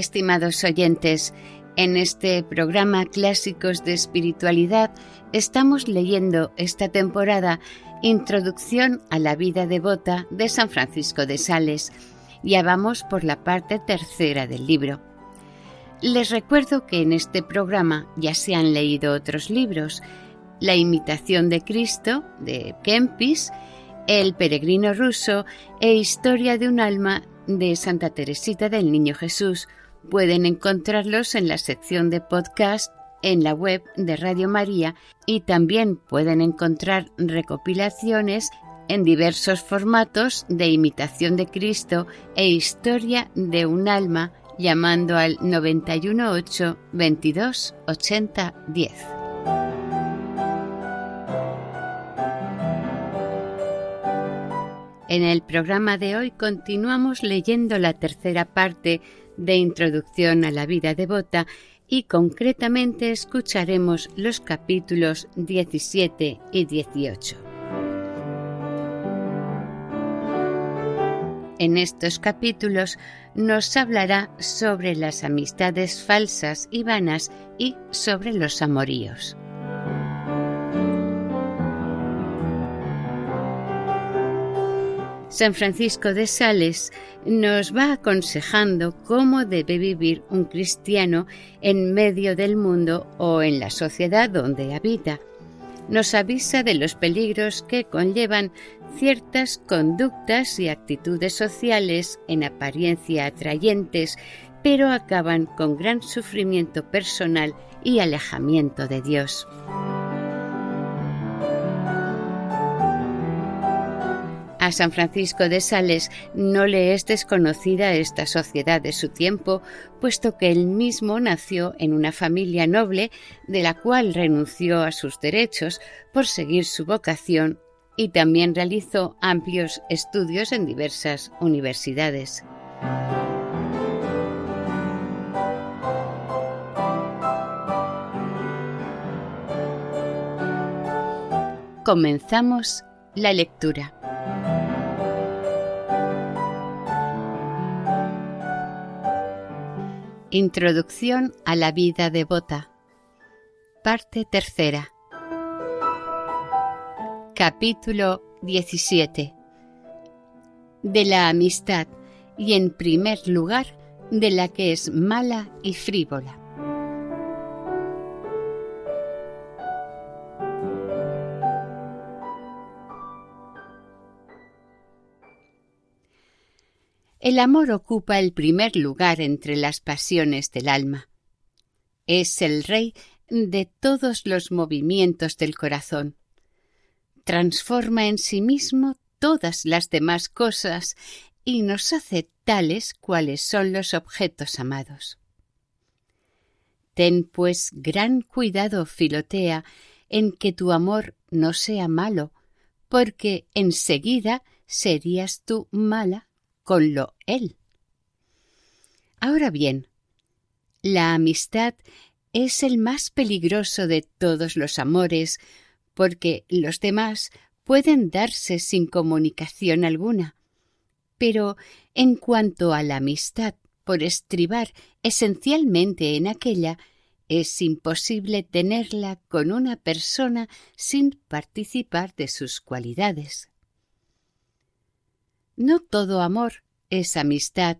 Estimados oyentes, en este programa Clásicos de Espiritualidad estamos leyendo esta temporada Introducción a la vida devota de San Francisco de Sales. Ya vamos por la parte tercera del libro. Les recuerdo que en este programa ya se han leído otros libros, La imitación de Cristo de Kempis, El peregrino ruso e Historia de un alma de Santa Teresita del Niño Jesús, Pueden encontrarlos en la sección de podcast en la web de Radio María y también pueden encontrar recopilaciones en diversos formatos de imitación de Cristo e historia de un alma llamando al 918 22 80 10. En el programa de hoy continuamos leyendo la tercera parte de introducción a la vida devota y concretamente escucharemos los capítulos 17 y 18. En estos capítulos nos hablará sobre las amistades falsas y vanas y sobre los amoríos. San Francisco de Sales nos va aconsejando cómo debe vivir un cristiano en medio del mundo o en la sociedad donde habita. Nos avisa de los peligros que conllevan ciertas conductas y actitudes sociales en apariencia atrayentes, pero acaban con gran sufrimiento personal y alejamiento de Dios. A San Francisco de Sales no le es desconocida esta sociedad de su tiempo, puesto que él mismo nació en una familia noble de la cual renunció a sus derechos por seguir su vocación y también realizó amplios estudios en diversas universidades. Comenzamos la lectura. Introducción a la vida devota. Parte tercera. Capítulo 17. De la amistad y en primer lugar de la que es mala y frívola. El amor ocupa el primer lugar entre las pasiones del alma. Es el rey de todos los movimientos del corazón. Transforma en sí mismo todas las demás cosas y nos hace tales cuales son los objetos amados. Ten pues gran cuidado, Filotea, en que tu amor no sea malo, porque enseguida serías tú mala con lo él. Ahora bien, la amistad es el más peligroso de todos los amores, porque los demás pueden darse sin comunicación alguna. Pero en cuanto a la amistad, por estribar esencialmente en aquella, es imposible tenerla con una persona sin participar de sus cualidades. No todo amor es amistad,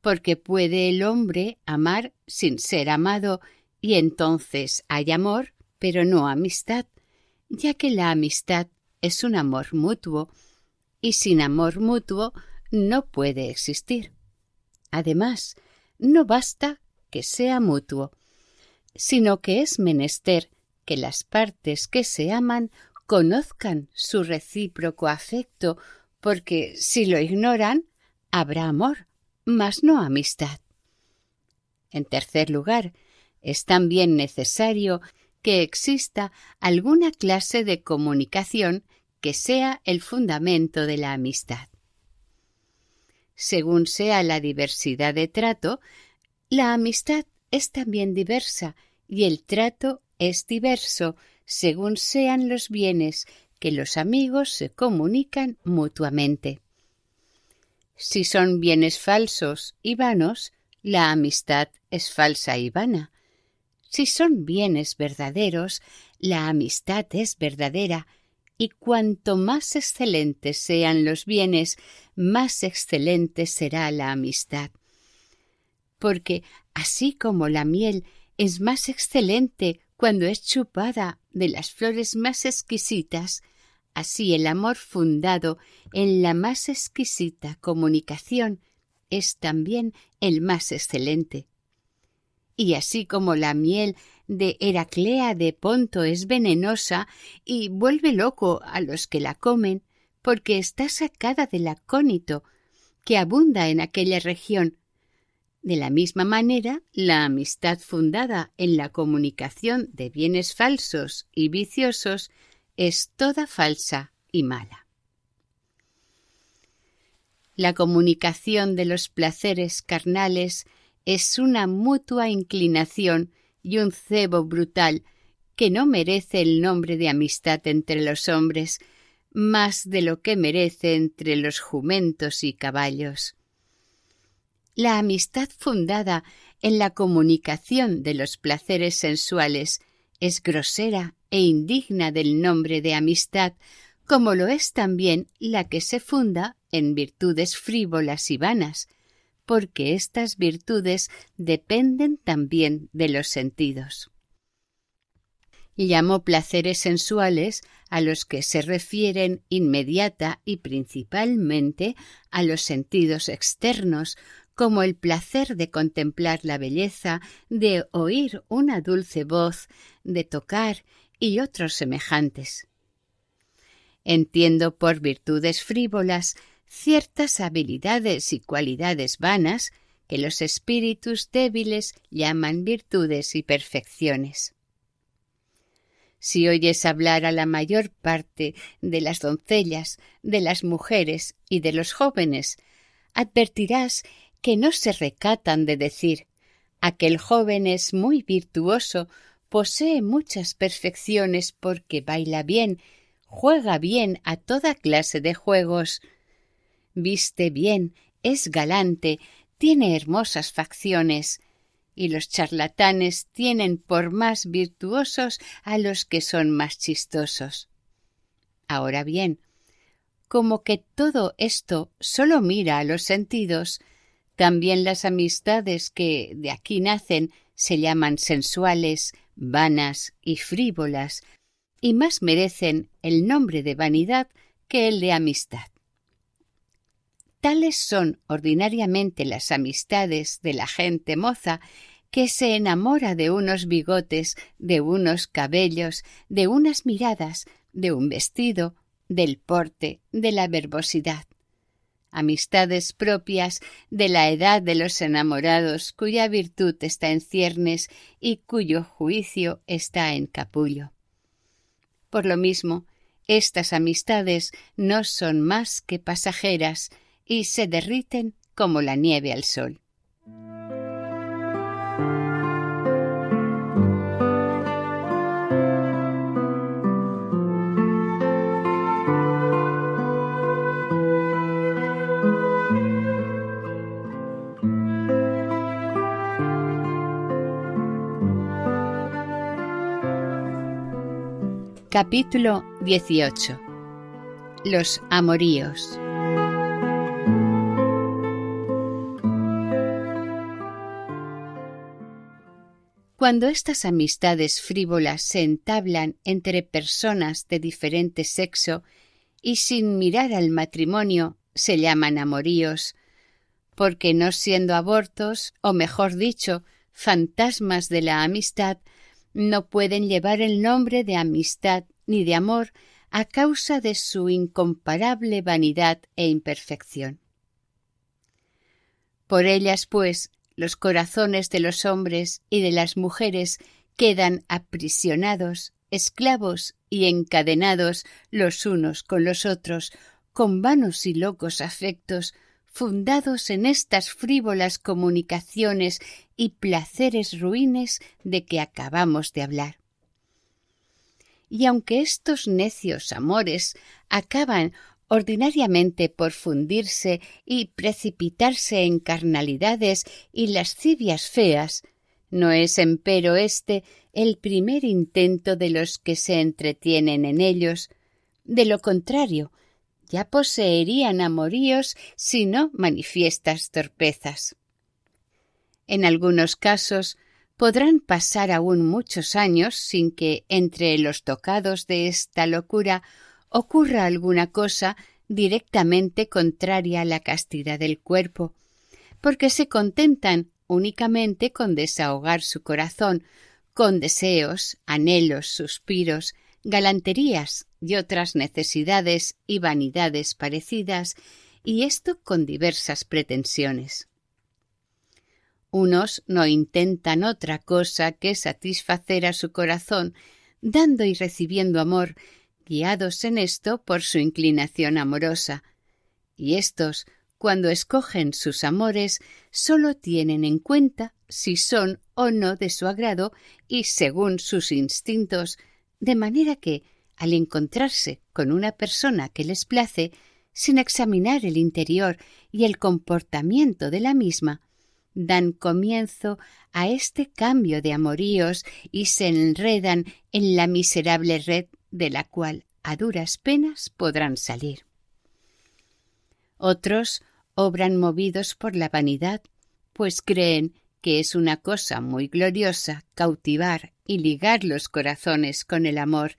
porque puede el hombre amar sin ser amado, y entonces hay amor, pero no amistad, ya que la amistad es un amor mutuo, y sin amor mutuo no puede existir. Además, no basta que sea mutuo, sino que es menester que las partes que se aman conozcan su recíproco afecto, porque si lo ignoran, habrá amor, mas no amistad. En tercer lugar, es también necesario que exista alguna clase de comunicación que sea el fundamento de la amistad. Según sea la diversidad de trato, la amistad es también diversa y el trato es diverso según sean los bienes que los amigos se comunican mutuamente. Si son bienes falsos y vanos, la amistad es falsa y vana. Si son bienes verdaderos, la amistad es verdadera, y cuanto más excelentes sean los bienes, más excelente será la amistad. Porque así como la miel es más excelente cuando es chupada de las flores más exquisitas, así el amor fundado en la más exquisita comunicación es también el más excelente. Y así como la miel de Heraclea de Ponto es venenosa y vuelve loco a los que la comen, porque está sacada del acónito que abunda en aquella región, de la misma manera, la amistad fundada en la comunicación de bienes falsos y viciosos es toda falsa y mala. La comunicación de los placeres carnales es una mutua inclinación y un cebo brutal que no merece el nombre de amistad entre los hombres, más de lo que merece entre los jumentos y caballos. La amistad fundada en la comunicación de los placeres sensuales es grosera e indigna del nombre de amistad, como lo es también la que se funda en virtudes frívolas y vanas, porque estas virtudes dependen también de los sentidos. Llamo placeres sensuales a los que se refieren inmediata y principalmente a los sentidos externos, como el placer de contemplar la belleza, de oír una dulce voz, de tocar y otros semejantes. Entiendo por virtudes frívolas ciertas habilidades y cualidades vanas que los espíritus débiles llaman virtudes y perfecciones. Si oyes hablar a la mayor parte de las doncellas, de las mujeres y de los jóvenes, advertirás que no se recatan de decir aquel joven es muy virtuoso, posee muchas perfecciones porque baila bien, juega bien a toda clase de juegos, viste bien, es galante, tiene hermosas facciones, y los charlatanes tienen por más virtuosos a los que son más chistosos. Ahora bien, como que todo esto solo mira a los sentidos, también las amistades que de aquí nacen se llaman sensuales, vanas y frívolas, y más merecen el nombre de vanidad que el de amistad. Tales son ordinariamente las amistades de la gente moza que se enamora de unos bigotes, de unos cabellos, de unas miradas, de un vestido, del porte, de la verbosidad amistades propias de la edad de los enamorados cuya virtud está en ciernes y cuyo juicio está en capullo. Por lo mismo, estas amistades no son más que pasajeras y se derriten como la nieve al sol. Capítulo 18 Los amoríos. Cuando estas amistades frívolas se entablan entre personas de diferente sexo y sin mirar al matrimonio se llaman amoríos, porque no siendo abortos, o mejor dicho, fantasmas de la amistad, no pueden llevar el nombre de amistad ni de amor a causa de su incomparable vanidad e imperfección. Por ellas, pues, los corazones de los hombres y de las mujeres quedan aprisionados, esclavos y encadenados los unos con los otros, con vanos y locos afectos, fundados en estas frívolas comunicaciones y placeres ruines de que acabamos de hablar. Y aunque estos necios amores acaban ordinariamente por fundirse y precipitarse en carnalidades y lascivias feas, no es empero este el primer intento de los que se entretienen en ellos. De lo contrario, ya poseerían amoríos si no manifiestas torpezas. En algunos casos podrán pasar aún muchos años sin que entre los tocados de esta locura ocurra alguna cosa directamente contraria a la castidad del cuerpo, porque se contentan únicamente con desahogar su corazón con deseos, anhelos, suspiros, galanterías y otras necesidades y vanidades parecidas, y esto con diversas pretensiones. Unos no intentan otra cosa que satisfacer a su corazón, dando y recibiendo amor, guiados en esto por su inclinación amorosa, y éstos, cuando escogen sus amores, sólo tienen en cuenta si son o no de su agrado y según sus instintos, de manera que, al encontrarse con una persona que les place, sin examinar el interior y el comportamiento de la misma, dan comienzo a este cambio de amoríos y se enredan en la miserable red de la cual a duras penas podrán salir. Otros obran movidos por la vanidad, pues creen que es una cosa muy gloriosa cautivar y ligar los corazones con el amor,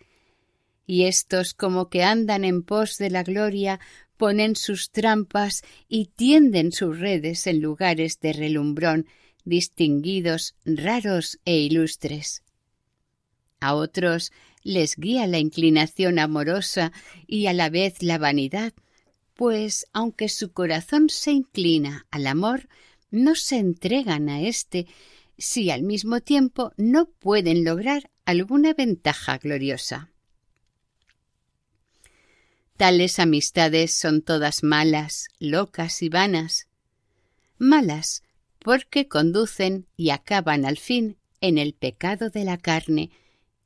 y éstos como que andan en pos de la gloria ponen sus trampas y tienden sus redes en lugares de relumbrón, distinguidos, raros e ilustres. A otros les guía la inclinación amorosa y a la vez la vanidad, pues aunque su corazón se inclina al amor, no se entregan a éste si al mismo tiempo no pueden lograr alguna ventaja gloriosa. Tales amistades son todas malas, locas y vanas. Malas porque conducen y acaban al fin en el pecado de la carne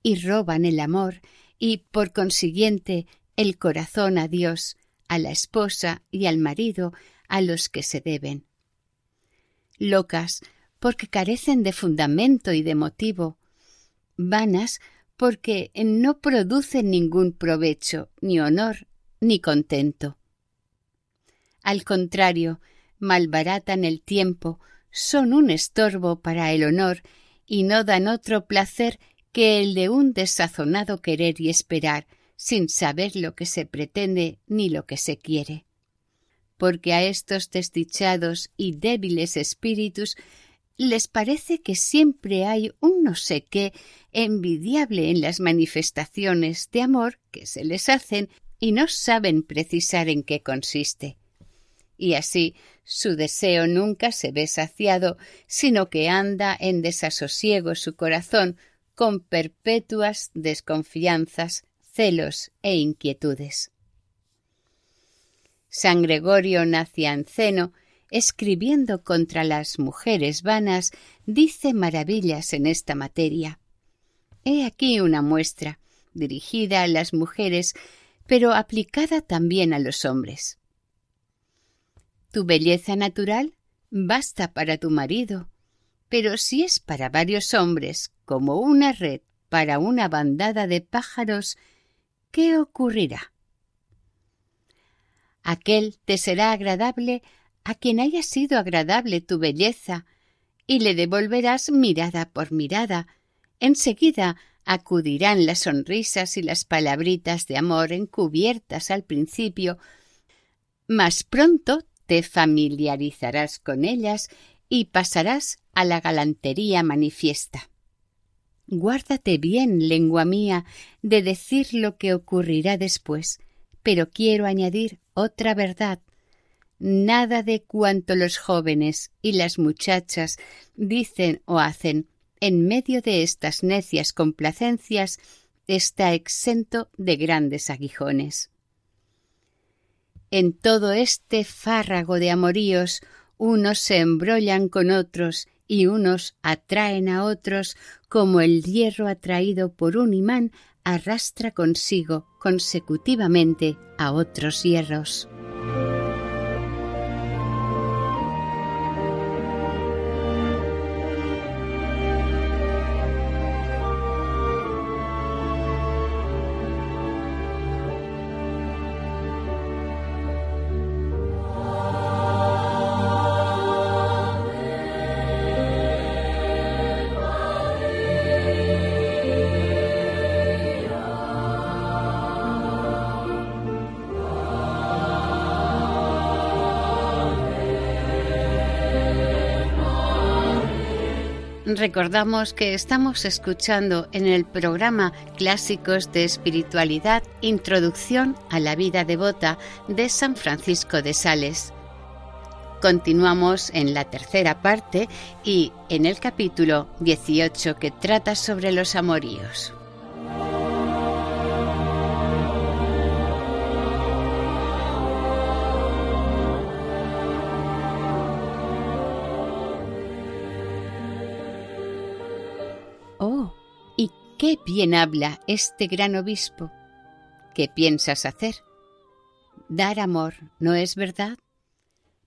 y roban el amor y por consiguiente el corazón a Dios, a la esposa y al marido a los que se deben. Locas porque carecen de fundamento y de motivo. Vanas porque no producen ningún provecho, ni honor, ni contento. Al contrario, malbaratan el tiempo, son un estorbo para el honor y no dan otro placer que el de un desazonado querer y esperar, sin saber lo que se pretende ni lo que se quiere. Porque a estos desdichados y débiles espíritus les parece que siempre hay un no sé qué envidiable en las manifestaciones de amor que se les hacen y no saben precisar en qué consiste. Y así su deseo nunca se ve saciado, sino que anda en desasosiego su corazón con perpetuas desconfianzas, celos e inquietudes. San Gregorio Nacianceno, escribiendo contra las mujeres vanas, dice maravillas en esta materia. He aquí una muestra, dirigida a las mujeres pero aplicada también a los hombres. Tu belleza natural basta para tu marido, pero si es para varios hombres como una red para una bandada de pájaros, ¿qué ocurrirá? Aquel te será agradable a quien haya sido agradable tu belleza, y le devolverás mirada por mirada. Enseguida acudirán las sonrisas y las palabritas de amor encubiertas al principio, mas pronto te familiarizarás con ellas y pasarás a la galantería manifiesta. Guárdate bien, lengua mía, de decir lo que ocurrirá después, pero quiero añadir otra verdad. Nada de cuanto los jóvenes y las muchachas dicen o hacen en medio de estas necias complacencias está exento de grandes aguijones. En todo este fárrago de amoríos unos se embrollan con otros y unos atraen a otros como el hierro atraído por un imán arrastra consigo consecutivamente a otros hierros. Recordamos que estamos escuchando en el programa Clásicos de Espiritualidad Introducción a la vida devota de San Francisco de Sales. Continuamos en la tercera parte y en el capítulo 18 que trata sobre los amoríos. Qué bien habla este gran obispo. ¿Qué piensas hacer? Dar amor, ¿no es verdad?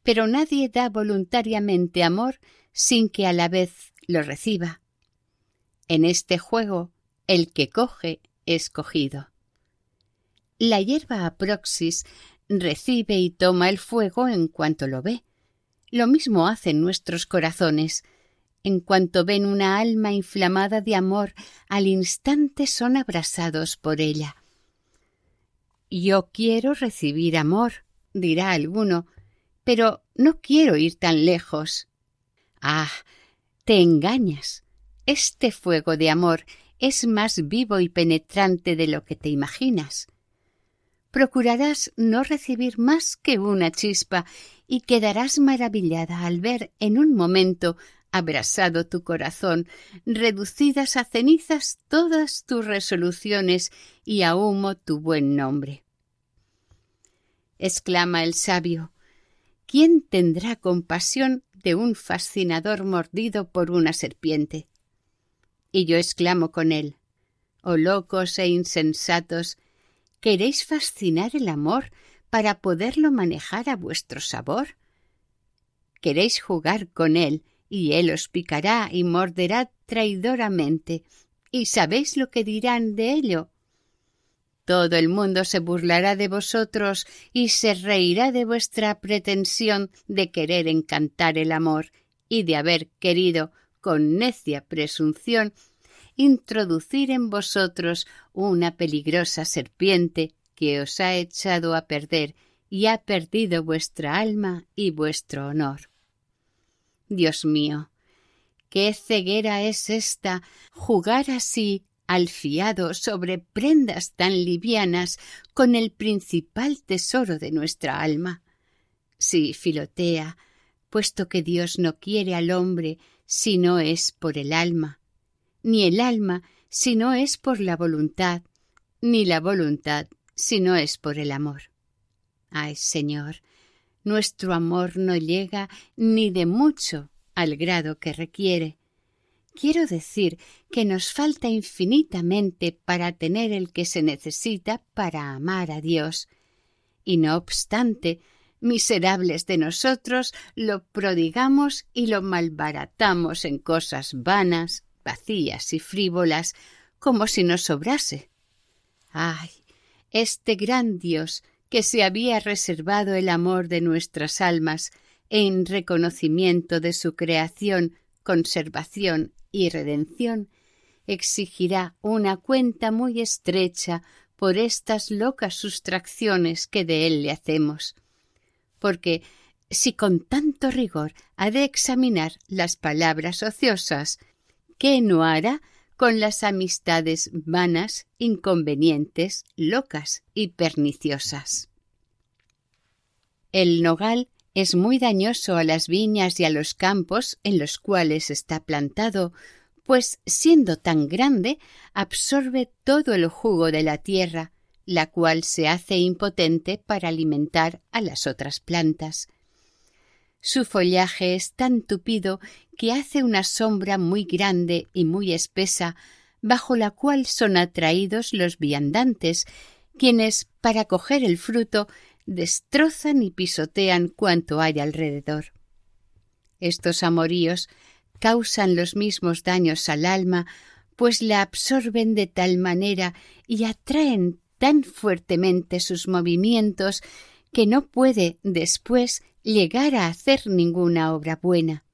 Pero nadie da voluntariamente amor sin que a la vez lo reciba. En este juego, el que coge es cogido. La hierba aproxis recibe y toma el fuego en cuanto lo ve. Lo mismo hacen nuestros corazones, en cuanto ven una alma inflamada de amor, al instante son abrasados por ella. Yo quiero recibir amor, dirá alguno, pero no quiero ir tan lejos. Ah, te engañas. Este fuego de amor es más vivo y penetrante de lo que te imaginas. Procurarás no recibir más que una chispa y quedarás maravillada al ver en un momento abrasado tu corazón, reducidas a cenizas todas tus resoluciones y a humo tu buen nombre. Exclama el sabio, ¿quién tendrá compasión de un fascinador mordido por una serpiente? Y yo exclamo con él, oh locos e insensatos, ¿queréis fascinar el amor para poderlo manejar a vuestro sabor? ¿Queréis jugar con él y él os picará y morderá traidoramente. ¿Y sabéis lo que dirán de ello? Todo el mundo se burlará de vosotros y se reirá de vuestra pretensión de querer encantar el amor y de haber querido, con necia presunción, introducir en vosotros una peligrosa serpiente que os ha echado a perder y ha perdido vuestra alma y vuestro honor. Dios mío, qué ceguera es esta jugar así al fiado sobre prendas tan livianas con el principal tesoro de nuestra alma. Sí, Filotea, puesto que Dios no quiere al hombre si no es por el alma, ni el alma si no es por la voluntad, ni la voluntad si no es por el amor. Ay, Señor, nuestro amor no llega ni de mucho al grado que requiere. Quiero decir que nos falta infinitamente para tener el que se necesita para amar a Dios. Y no obstante, miserables de nosotros, lo prodigamos y lo malbaratamos en cosas vanas, vacías y frívolas, como si nos sobrase. Ay, este gran Dios que se había reservado el amor de nuestras almas en reconocimiento de su creación, conservación y redención, exigirá una cuenta muy estrecha por estas locas sustracciones que de él le hacemos. Porque si con tanto rigor ha de examinar las palabras ociosas, ¿qué no hará con las amistades vanas, inconvenientes, locas y perniciosas? El nogal es muy dañoso a las viñas y a los campos en los cuales está plantado, pues siendo tan grande absorbe todo el jugo de la tierra, la cual se hace impotente para alimentar a las otras plantas. Su follaje es tan tupido que hace una sombra muy grande y muy espesa, bajo la cual son atraídos los viandantes, quienes, para coger el fruto, destrozan y pisotean cuanto hay alrededor. Estos amoríos causan los mismos daños al alma, pues la absorben de tal manera y atraen tan fuertemente sus movimientos que no puede después llegar a hacer ninguna obra buena.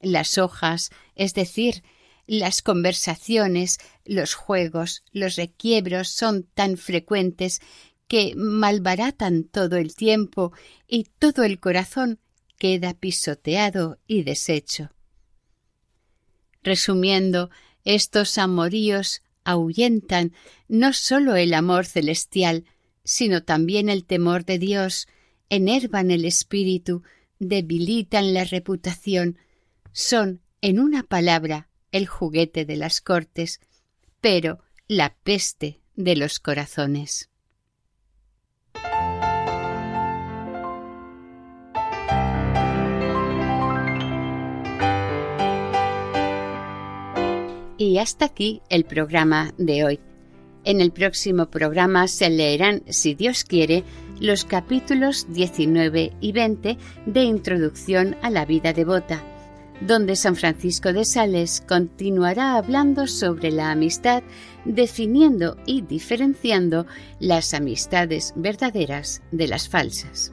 Las hojas, es decir, las conversaciones, los juegos, los requiebros son tan frecuentes que malbaratan todo el tiempo y todo el corazón queda pisoteado y deshecho. Resumiendo, estos amoríos ahuyentan no sólo el amor celestial, sino también el temor de Dios, enervan el espíritu, debilitan la reputación, son, en una palabra, el juguete de las cortes, pero la peste de los corazones. Y hasta aquí el programa de hoy. En el próximo programa se leerán, si Dios quiere, los capítulos 19 y 20 de Introducción a la vida devota, donde San Francisco de Sales continuará hablando sobre la amistad, definiendo y diferenciando las amistades verdaderas de las falsas.